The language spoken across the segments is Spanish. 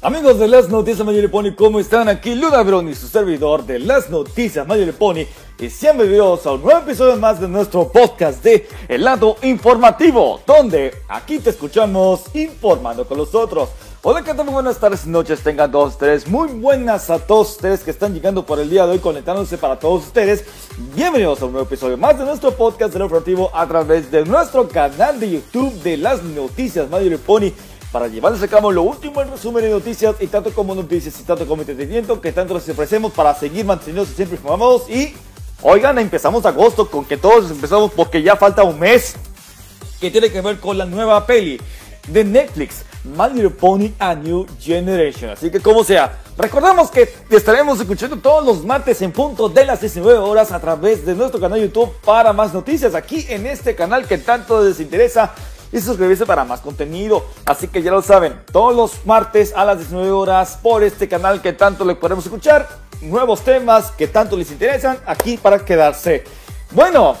Amigos de las noticias Mayor Pony, ¿cómo están? Aquí Luna Brony, su servidor de las noticias Mayor Pony. Y sean bienvenidos a un nuevo episodio más de nuestro podcast de El lado informativo, donde aquí te escuchamos informando con los otros. Hola, ¿qué tal? Muy buenas tardes y noches tengan todos ustedes. Muy buenas a todos ustedes que están llegando por el día de hoy, conectándose para todos ustedes. Bienvenidos a un nuevo episodio más de nuestro podcast del informativo a través de nuestro canal de YouTube de las noticias Mayor Pony para llevarles a cabo lo último en resumen de noticias y tanto como noticias y tanto como entretenimiento que tanto les ofrecemos para seguir manteniéndose siempre informados. Y oigan empezamos agosto con que todos empezamos porque ya falta un mes que tiene que ver con la nueva peli de Netflix My Little Pony A New Generation. Así que como sea recordamos que estaremos escuchando todos los martes en punto de las 19 horas a través de nuestro canal YouTube para más noticias aquí en este canal que tanto les interesa y suscribirse para más contenido. Así que ya lo saben, todos los martes a las 19 horas por este canal que tanto le podemos escuchar, nuevos temas que tanto les interesan aquí para quedarse. Bueno,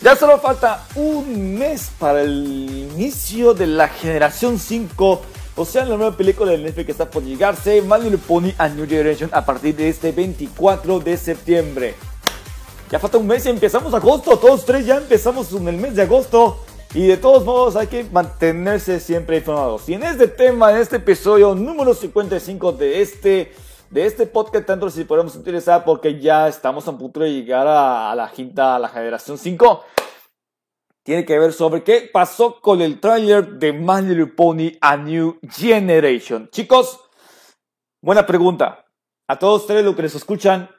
ya solo falta un mes para el inicio de la generación 5. O sea, la nueva película de Netflix que está por llegarse, My Little Pony a New Generation, a partir de este 24 de septiembre. Ya falta un mes y empezamos agosto, todos tres ya empezamos en el mes de agosto. Y de todos modos hay que mantenerse siempre informados. Y en este tema, en este episodio número 55 de este, de este podcast, tanto si podemos utilizar porque ya estamos a punto de llegar a, la quinta, a la generación 5. Tiene que ver sobre qué pasó con el tráiler de My Little Pony A New Generation. Chicos, buena pregunta. A todos ustedes los que les escuchan,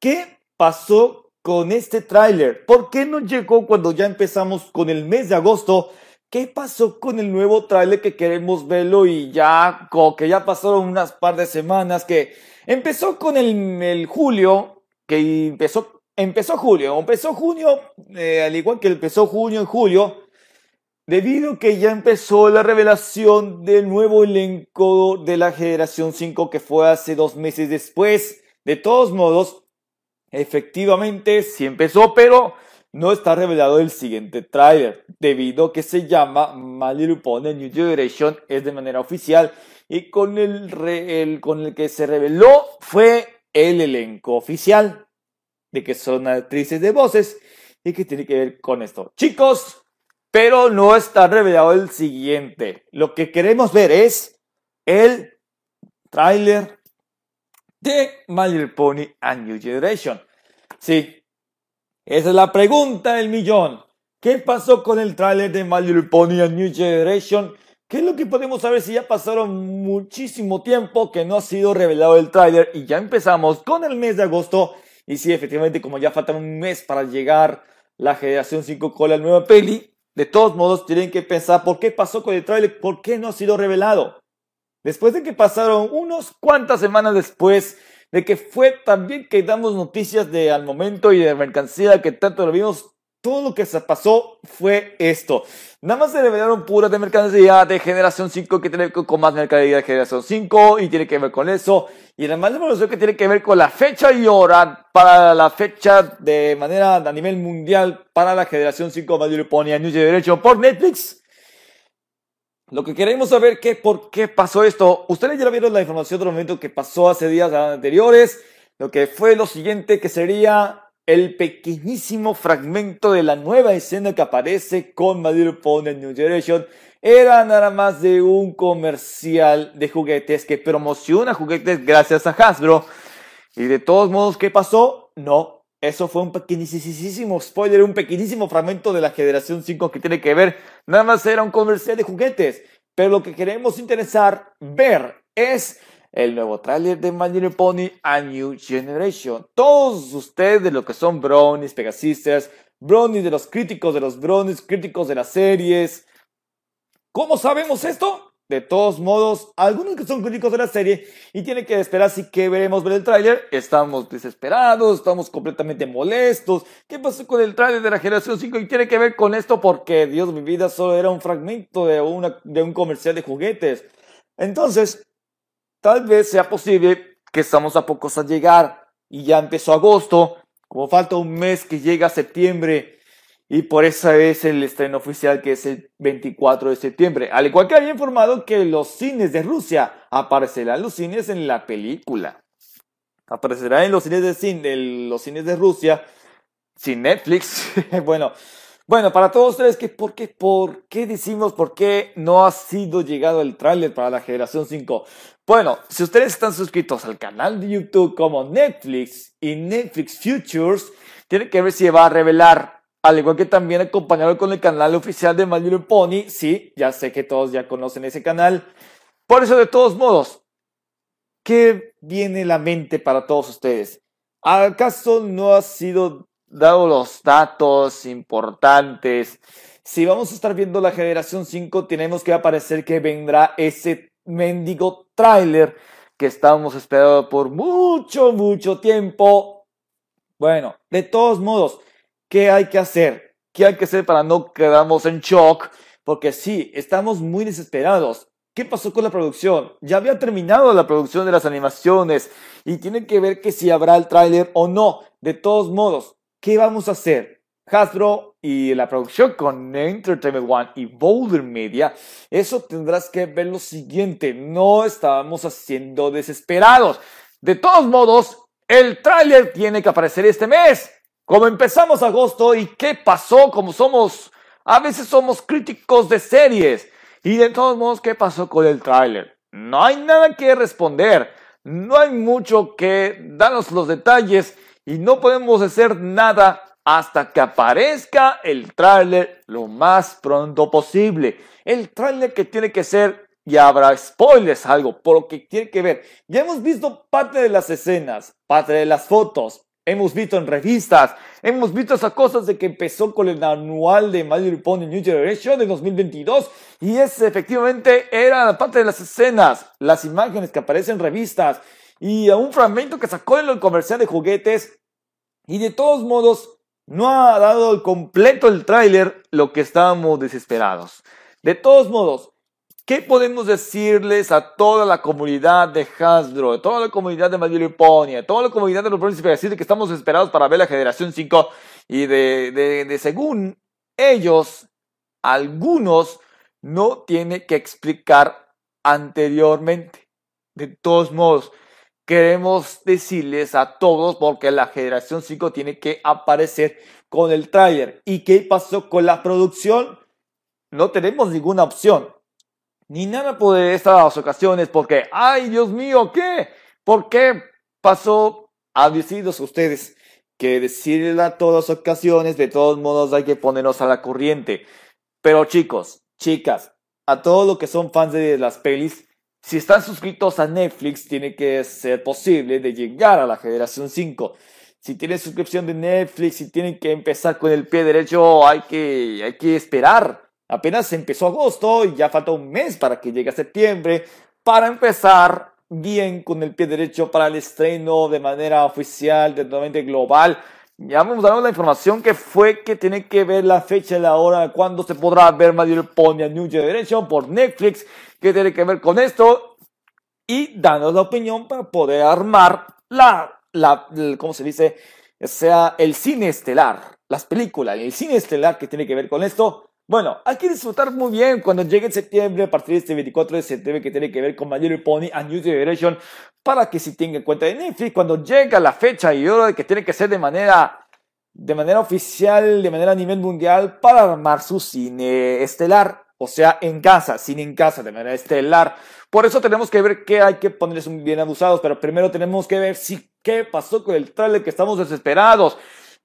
¿qué pasó con este tráiler? ¿Por qué no llegó cuando ya empezamos con el mes de agosto? ¿Qué pasó con el nuevo tráiler que queremos verlo y ya, como que ya pasaron unas par de semanas que empezó con el, julio, que empezó, empezó julio, empezó junio, eh, al igual que empezó junio y julio, debido a que ya empezó la revelación del nuevo elenco de la generación 5 que fue hace dos meses después. De todos modos, Efectivamente, sí empezó, pero no está revelado el siguiente tráiler, debido a que se llama My Little Pony New Generation, es de manera oficial, y con el, con el que se reveló fue el elenco oficial, de que son actrices de voces, y que tiene que ver con esto. Chicos, pero no está revelado el siguiente. Lo que queremos ver es el tráiler de My Little Pony a New Generation. Sí, esa es la pregunta del millón. ¿Qué pasó con el tráiler de My Little Pony a New Generation? ¿Qué es lo que podemos saber si ya pasaron muchísimo tiempo que no ha sido revelado el tráiler y ya empezamos con el mes de agosto? Y sí, efectivamente, como ya falta un mes para llegar la generación 5 con la nueva peli, de todos modos tienen que pensar por qué pasó con el tráiler, por qué no ha sido revelado. Después de que pasaron unos cuantas semanas después de que fue también que damos noticias de al momento y de mercancía que tanto lo vimos, todo lo que se pasó fue esto. Nada más se revelaron puras de mercancía de generación 5 que tiene que ver con más mercancía de generación 5 y tiene que ver con eso. Y además de que tiene que ver con la fecha y hora para la fecha de manera a nivel mundial para la generación 5 Mayor Pony New Generation por Netflix. Lo que queremos saber es por qué pasó esto. Ustedes ya vieron la información del momento que pasó hace días anteriores. Lo que fue lo siguiente que sería el pequeñísimo fragmento de la nueva escena que aparece con Little Pony New Generation. Era nada más de un comercial de juguetes que promociona juguetes gracias a Hasbro. Y de todos modos, ¿qué pasó? No eso fue un pequeñísimo spoiler, un pequeñísimo fragmento de la generación 5 que tiene que ver, nada más era un comercial de juguetes. Pero lo que queremos interesar ver es el nuevo tráiler de My Little Pony A New Generation. Todos ustedes de lo que son brownies, Pegasisters, brownies de los críticos de los brownies, críticos de las series. ¿Cómo sabemos esto? De todos modos, algunos que son críticos de la serie y tienen que esperar si que veremos ver el tráiler, estamos desesperados, estamos completamente molestos. ¿Qué pasó con el tráiler de la generación 5? Y tiene que ver con esto porque, Dios mi vida, solo era un fragmento de, una, de un comercial de juguetes. Entonces, tal vez sea posible que estamos a pocos a llegar y ya empezó agosto, como falta un mes que llega septiembre y por eso es el estreno oficial que es el 24 de septiembre. Al igual que había informado que los cines de Rusia aparecerán los cines en la película. Aparecerán en los cines de, cine, los cines de Rusia sin Netflix. bueno, bueno, para todos ustedes, ¿qué, por, qué, ¿por qué decimos por qué no ha sido llegado el tráiler para la generación 5? Bueno, si ustedes están suscritos al canal de YouTube como Netflix y Netflix Futures, tienen que ver si va a revelar al igual que también acompañado con el canal oficial de My Little Pony. Sí, ya sé que todos ya conocen ese canal. Por eso, de todos modos, ¿qué viene la mente para todos ustedes? ¿Acaso no ha sido dado los datos importantes? Si vamos a estar viendo la generación 5, tenemos que aparecer que vendrá ese mendigo tráiler que estábamos esperando por mucho, mucho tiempo. Bueno, de todos modos, ¿Qué hay que hacer? ¿Qué hay que hacer para no quedarnos en shock? Porque sí, estamos muy desesperados. ¿Qué pasó con la producción? Ya había terminado la producción de las animaciones y tiene que ver que si habrá el tráiler o no. De todos modos, ¿qué vamos a hacer? Hasbro y la producción con Entertainment One y Boulder Media, eso tendrás que ver lo siguiente, no estábamos haciendo desesperados. De todos modos, el tráiler tiene que aparecer este mes. Como empezamos agosto y qué pasó, como somos, a veces somos críticos de series. Y de todos modos, ¿qué pasó con el tráiler? No hay nada que responder, no hay mucho que darnos los detalles y no podemos hacer nada hasta que aparezca el tráiler lo más pronto posible. El tráiler que tiene que ser, y habrá spoilers algo, por lo que tiene que ver. Ya hemos visto parte de las escenas, parte de las fotos, Hemos visto en revistas, hemos visto esas cosas de que empezó con el anual de My Little Pony New Generation de 2022 y ese efectivamente era parte de las escenas, las imágenes que aparecen en revistas y un fragmento que sacó en el comercial de juguetes y de todos modos no ha dado el completo el tráiler lo que estábamos desesperados. De todos modos, ¿Qué podemos decirles a toda la comunidad de Hasbro, a toda la comunidad de My Little Pony, a toda la comunidad de los príncipes? Decir que estamos esperados para ver la generación 5 y de, de, de según ellos, algunos no tiene que explicar anteriormente. De todos modos, queremos decirles a todos porque la generación 5 tiene que aparecer con el tráiler. ¿Y qué pasó con la producción? No tenemos ninguna opción ni nada por estas ocasiones, porque, ay Dios mío, ¿qué? ¿Por qué pasó a deciros ustedes que decirle a todas ocasiones, de todos modos hay que ponernos a la corriente? Pero chicos, chicas, a todos los que son fans de las pelis, si están suscritos a Netflix, tiene que ser posible de llegar a la generación 5. Si tienen suscripción de Netflix y tienen que empezar con el pie derecho, hay que, hay que esperar Apenas empezó agosto y ya falta un mes para que llegue a septiembre para empezar bien con el pie derecho para el estreno de manera oficial, totalmente global. Ya vamos a dar la información que fue que tiene que ver la fecha y la hora cuando se podrá ver Little Pony New Generation por Netflix, que tiene que ver con esto y dando la opinión para poder armar la, la, ¿cómo se dice? sea, el cine estelar, las películas, el cine estelar que tiene que ver con esto bueno, hay que disfrutar muy bien cuando llegue en septiembre, a partir de este 24 de septiembre, que tiene que ver con My Little Pony a New Generation, para que si tenga en cuenta de Netflix, cuando llega la fecha y hora que tiene que ser de manera, de manera oficial, de manera a nivel mundial, para armar su cine estelar, o sea, en casa, cine en casa, de manera estelar. Por eso tenemos que ver qué hay que ponerles bien abusados, pero primero tenemos que ver si qué pasó con el trailer que estamos desesperados.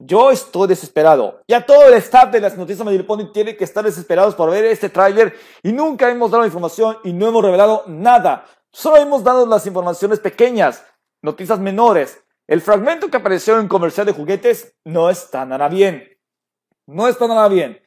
Yo estoy desesperado. Ya todo el staff de las noticias Pony tiene que estar desesperados por ver este tráiler y nunca hemos dado información y no hemos revelado nada. Solo hemos dado las informaciones pequeñas, noticias menores. El fragmento que apareció en comercial de juguetes no está nada bien. No está nada bien.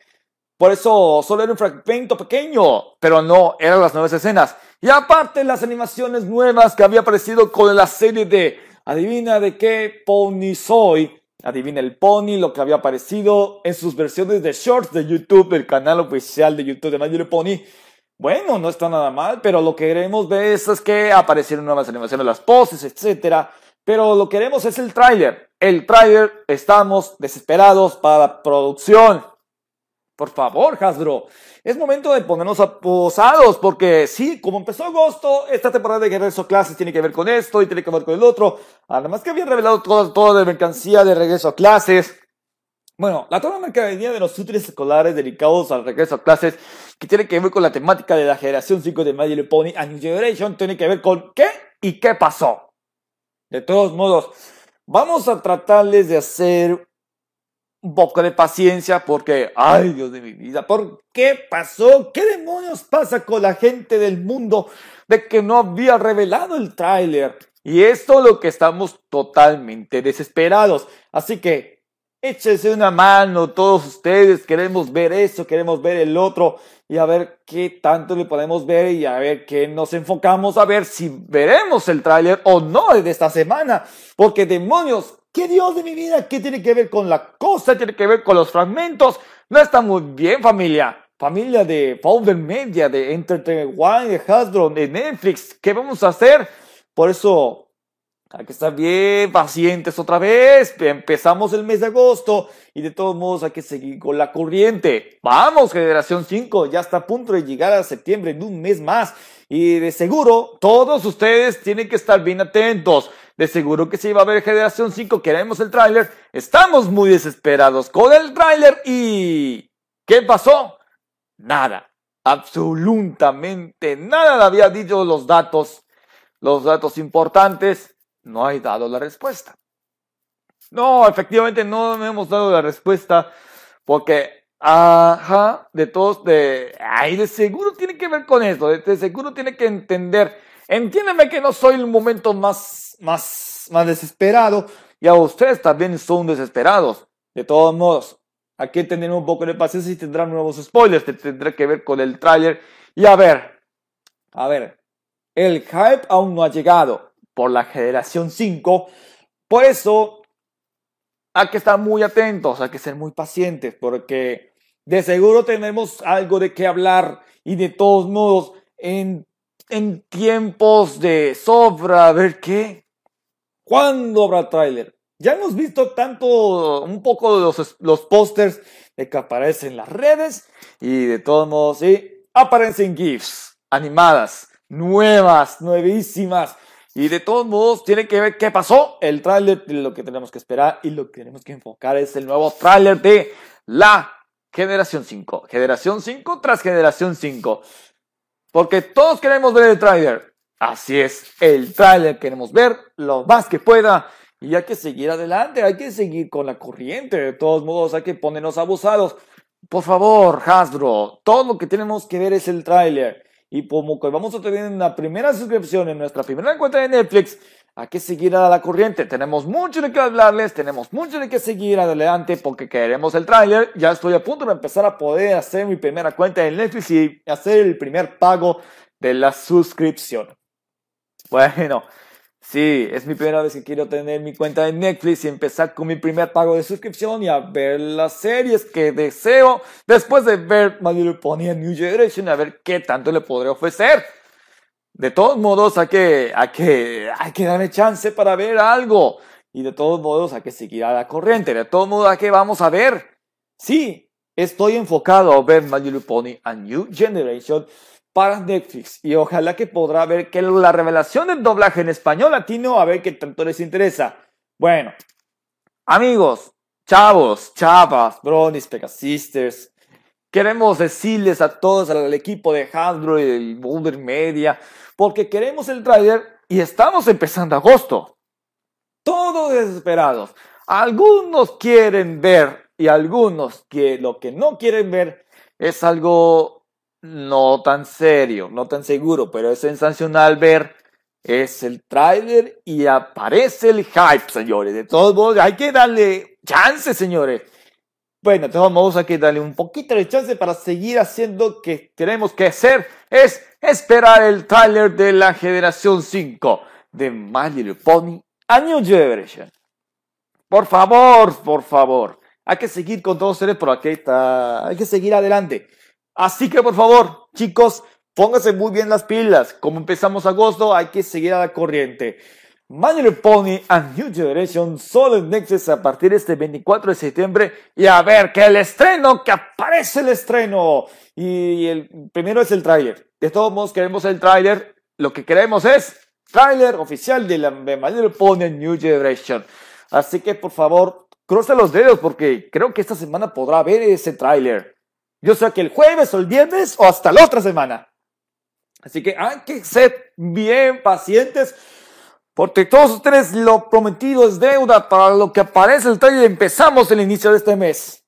Por eso solo era un fragmento pequeño, pero no, eran las nuevas escenas. Y aparte las animaciones nuevas que había aparecido con la serie de Adivina de qué pony soy. Adivina el pony, lo que había aparecido en sus versiones de shorts de YouTube, el canal oficial de YouTube de My Pony. Bueno, no está nada mal, pero lo que queremos ver es, que aparecieron nuevas animaciones, las poses, etc. Pero lo que queremos es el tráiler. El tráiler, estamos desesperados para la producción. Por favor, Hasbro. Es momento de ponernos aposados porque sí, como empezó agosto, esta temporada de Regreso a Clases tiene que ver con esto y tiene que ver con el otro. Además que habían revelado toda, toda la mercancía de Regreso a Clases. Bueno, la toda mercancía de los útiles escolares dedicados al regreso a clases, que tiene que ver con la temática de la generación 5 de My Little Pony a New Generation, tiene que ver con qué y qué pasó. De todos modos, vamos a tratarles de hacer un poco de paciencia porque, ay Dios de mi vida, ¿por qué pasó? ¿Qué demonios pasa con la gente del mundo de que no había revelado el tráiler? Y esto lo que estamos totalmente desesperados. Así que échese una mano todos ustedes, queremos ver eso, queremos ver el otro y a ver qué tanto le podemos ver y a ver qué nos enfocamos a ver si veremos el tráiler o no de esta semana. Porque demonios, ¿Qué Dios de mi vida? ¿Qué tiene que ver con la cosa? ¿Tiene que ver con los fragmentos? No está muy bien, familia. Familia de Founder Media, de Entertainment One, de Hasbro, de Netflix. ¿Qué vamos a hacer? Por eso hay que estar bien pacientes otra vez. Empezamos el mes de agosto y de todos modos hay que seguir con la corriente. Vamos, generación 5, ya está a punto de llegar a septiembre en un mes más. Y de seguro todos ustedes tienen que estar bien atentos. De seguro que se iba a ver Generación 5, queremos el tráiler. Estamos muy desesperados con el tráiler y... ¿Qué pasó? Nada. Absolutamente nada había dicho los datos. Los datos importantes. No hay dado la respuesta. No, efectivamente no hemos dado la respuesta porque, ajá, de todos, de, ay, de seguro tiene que ver con esto, de seguro tiene que entender Entiéndeme que no soy el momento más, más, más desesperado y a ustedes también son desesperados. De todos modos, aquí tener un poco de paciencia y tendrán nuevos spoilers. Te tendré que ver con el tráiler. Y a ver, a ver, el hype aún no ha llegado por la generación 5. Por eso hay que estar muy atentos, hay que ser muy pacientes, porque de seguro tenemos algo de qué hablar y de todos modos, en en tiempos de sobra, a ver qué. ¿Cuándo habrá tráiler? Ya hemos visto tanto, un poco de los, los pósters de que aparecen en las redes y de todos modos, sí, aparecen GIFs animadas, nuevas, nuevísimas. Y de todos modos, tiene que ver qué pasó. El tráiler, lo que tenemos que esperar y lo que tenemos que enfocar es el nuevo tráiler de la generación 5. Generación 5 tras generación 5. Porque todos queremos ver el tráiler. Así es, el tráiler queremos ver lo más que pueda. Y hay que seguir adelante, hay que seguir con la corriente. De todos modos, hay que ponernos abusados. Por favor, Hasbro, todo lo que tenemos que ver es el tráiler. Y como que vamos a tener una primera suscripción en nuestra primera cuenta de Netflix, hay que seguir a la corriente. Tenemos mucho de qué hablarles, tenemos mucho de qué seguir adelante porque queremos el tráiler. Ya estoy a punto de empezar a poder hacer mi primera cuenta en Netflix y hacer el primer pago de la suscripción. Bueno, sí, es mi primera vez que quiero tener mi cuenta de Netflix y empezar con mi primer pago de suscripción y a ver las series que deseo después de ver My Little Pony New Generation, a ver qué tanto le podré ofrecer. De todos modos, hay que, hay que, hay que darle chance para ver algo. Y de todos modos, hay que seguir a la corriente. De todos modos, ¿a qué vamos a ver? Sí, estoy enfocado a ver My Little Pony A New Generation para Netflix. Y ojalá que podrá ver que la revelación del doblaje en español latino, a ver qué tanto les interesa. Bueno, amigos, chavos, chavas, bronis, pegasisters, queremos decirles a todos, al equipo de Hasbro y del Boulder Media, porque queremos el tráiler y estamos empezando agosto. Todos desesperados. Algunos quieren ver y algunos que lo que no quieren ver es algo no tan serio, no tan seguro, pero es sensacional ver es el tráiler y aparece el hype, señores. De todos modos, hay que darle chance, señores. Bueno, entonces vamos a que darle un poquito de chance para seguir haciendo que tenemos que hacer. Es esperar el tráiler de la generación 5 de My Little Pony a New Generation. Por favor, por favor. Hay que seguir con todos ustedes por aquí está. Hay que seguir adelante. Así que por favor, chicos, pónganse muy bien las pilas. Como empezamos agosto, hay que seguir a la corriente. Little Pony and New Generation solo en Nexus a partir de este 24 de septiembre. Y a ver, que el estreno, que aparece el estreno. Y el primero es el tráiler. De todos modos, queremos el tráiler. Lo que queremos es tráiler oficial de, la, de Pony and New Generation. Así que por favor, cruce los dedos porque creo que esta semana podrá ver ese tráiler. Yo sé que el jueves o el viernes o hasta la otra semana. Así que hay que ser bien pacientes porque todos ustedes lo prometido es deuda para lo que aparece el trailer. Empezamos el inicio de este mes.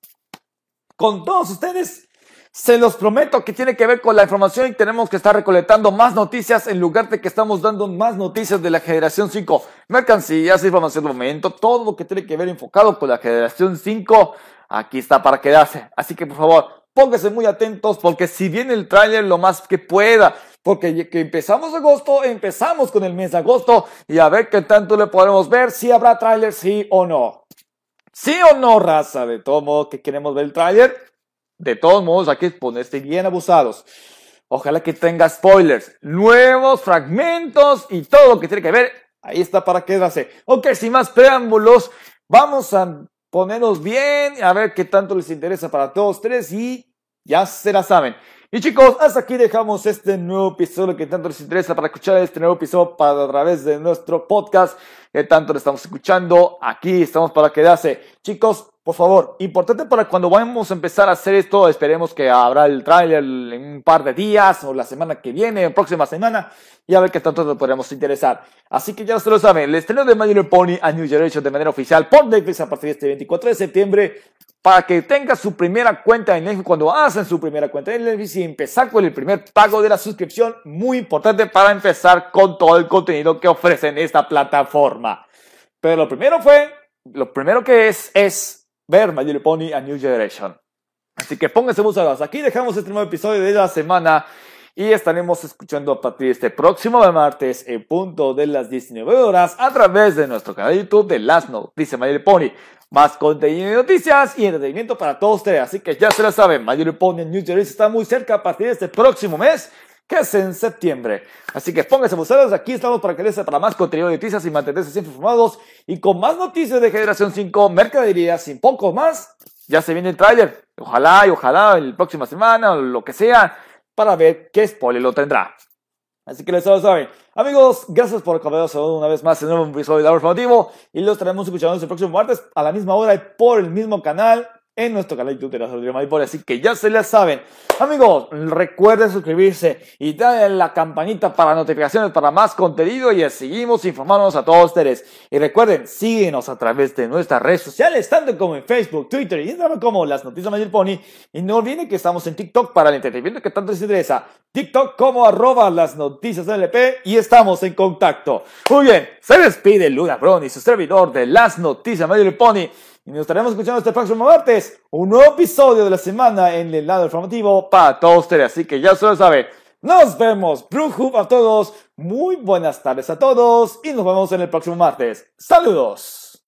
Con todos ustedes, se los prometo que tiene que ver con la información y tenemos que estar recolectando más noticias en lugar de que estamos dando más noticias de la generación 5. Mercancías, información de momento, todo lo que tiene que ver enfocado con la generación 5, aquí está para quedarse. Así que por favor, pónganse muy atentos porque si viene el tráiler lo más que pueda, porque que empezamos agosto, empezamos con el mes de agosto y a ver qué tanto le podemos ver, si habrá tráiler, sí o no. ¿Sí o no, raza? De todo modo que queremos ver el tráiler. De todos modos, hay que ponerse bien abusados. Ojalá que tenga spoilers, nuevos fragmentos y todo lo que tiene que ver. Ahí está para quedarse. Ok, sin más preámbulos, vamos a ponernos bien, a ver qué tanto les interesa para todos tres y ya se la saben. Y chicos, hasta aquí dejamos este nuevo episodio que tanto les interesa para escuchar este nuevo episodio para, a través de nuestro podcast que tanto le estamos escuchando. Aquí estamos para quedarse. Chicos, por favor, importante para cuando vamos a empezar a hacer esto, esperemos que habrá el tráiler en un par de días o la semana que viene, o próxima semana, y a ver qué tanto nos podremos interesar. Así que ya se lo saben, el estreno de My Little Pony a New Generation de manera oficial por Netflix a partir de este 24 de septiembre para que tenga su primera cuenta en Netflix, cuando hacen su primera cuenta en Netflix y empezar con el primer pago de la suscripción, muy importante para empezar con todo el contenido que ofrecen esta plataforma. Pero lo primero fue, lo primero que es, es ver My Little Pony a New Generation. Así que pónganse muchas Aquí dejamos este nuevo episodio de la semana y estaremos escuchando a partir de este próximo martes en punto de las 19 horas a través de nuestro canal de YouTube de Las Noticias My Little Pony. Más contenido y noticias y entretenimiento para todos ustedes. Así que ya se lo saben, My Little Pony New Jersey está muy cerca a partir de este próximo mes, que es en septiembre. Así que pónganse buceros, aquí estamos para que les para más contenido de noticias y mantenerse siempre informados. Y con más noticias de Generación 5, mercadería, sin poco más, ya se viene el tráiler. Ojalá y ojalá la próxima semana o lo que sea, para ver qué spoiler lo tendrá. Así que les saben. Amigos, gracias por acompañarnos una vez más en un nuevo episodio de Árbol Informativo. Y los estaremos escuchando el próximo martes a la misma hora y por el mismo canal en nuestro canal de YouTube de Sabiduría Maripol. Así que ya se la saben. Amigos, recuerden suscribirse y darle la campanita para notificaciones para más contenido y seguimos informándonos a todos ustedes. Y recuerden, síguenos a través de nuestras redes sociales, tanto como en Facebook, Twitter y Instagram como Las Noticias Mayor Pony. Y no olviden que estamos en TikTok para el entretenimiento que tanto les interesa. TikTok como arroba las noticias LP y estamos en contacto. Muy bien, se despide Luna Brown y su servidor de Las Noticias Mayor Pony. Y nos estaremos escuchando este próximo martes, un nuevo episodio de la semana en el lado informativo para todos ustedes. Así que ya se lo saben. Nos vemos, Brujo a todos. Muy buenas tardes a todos y nos vemos en el próximo martes. Saludos.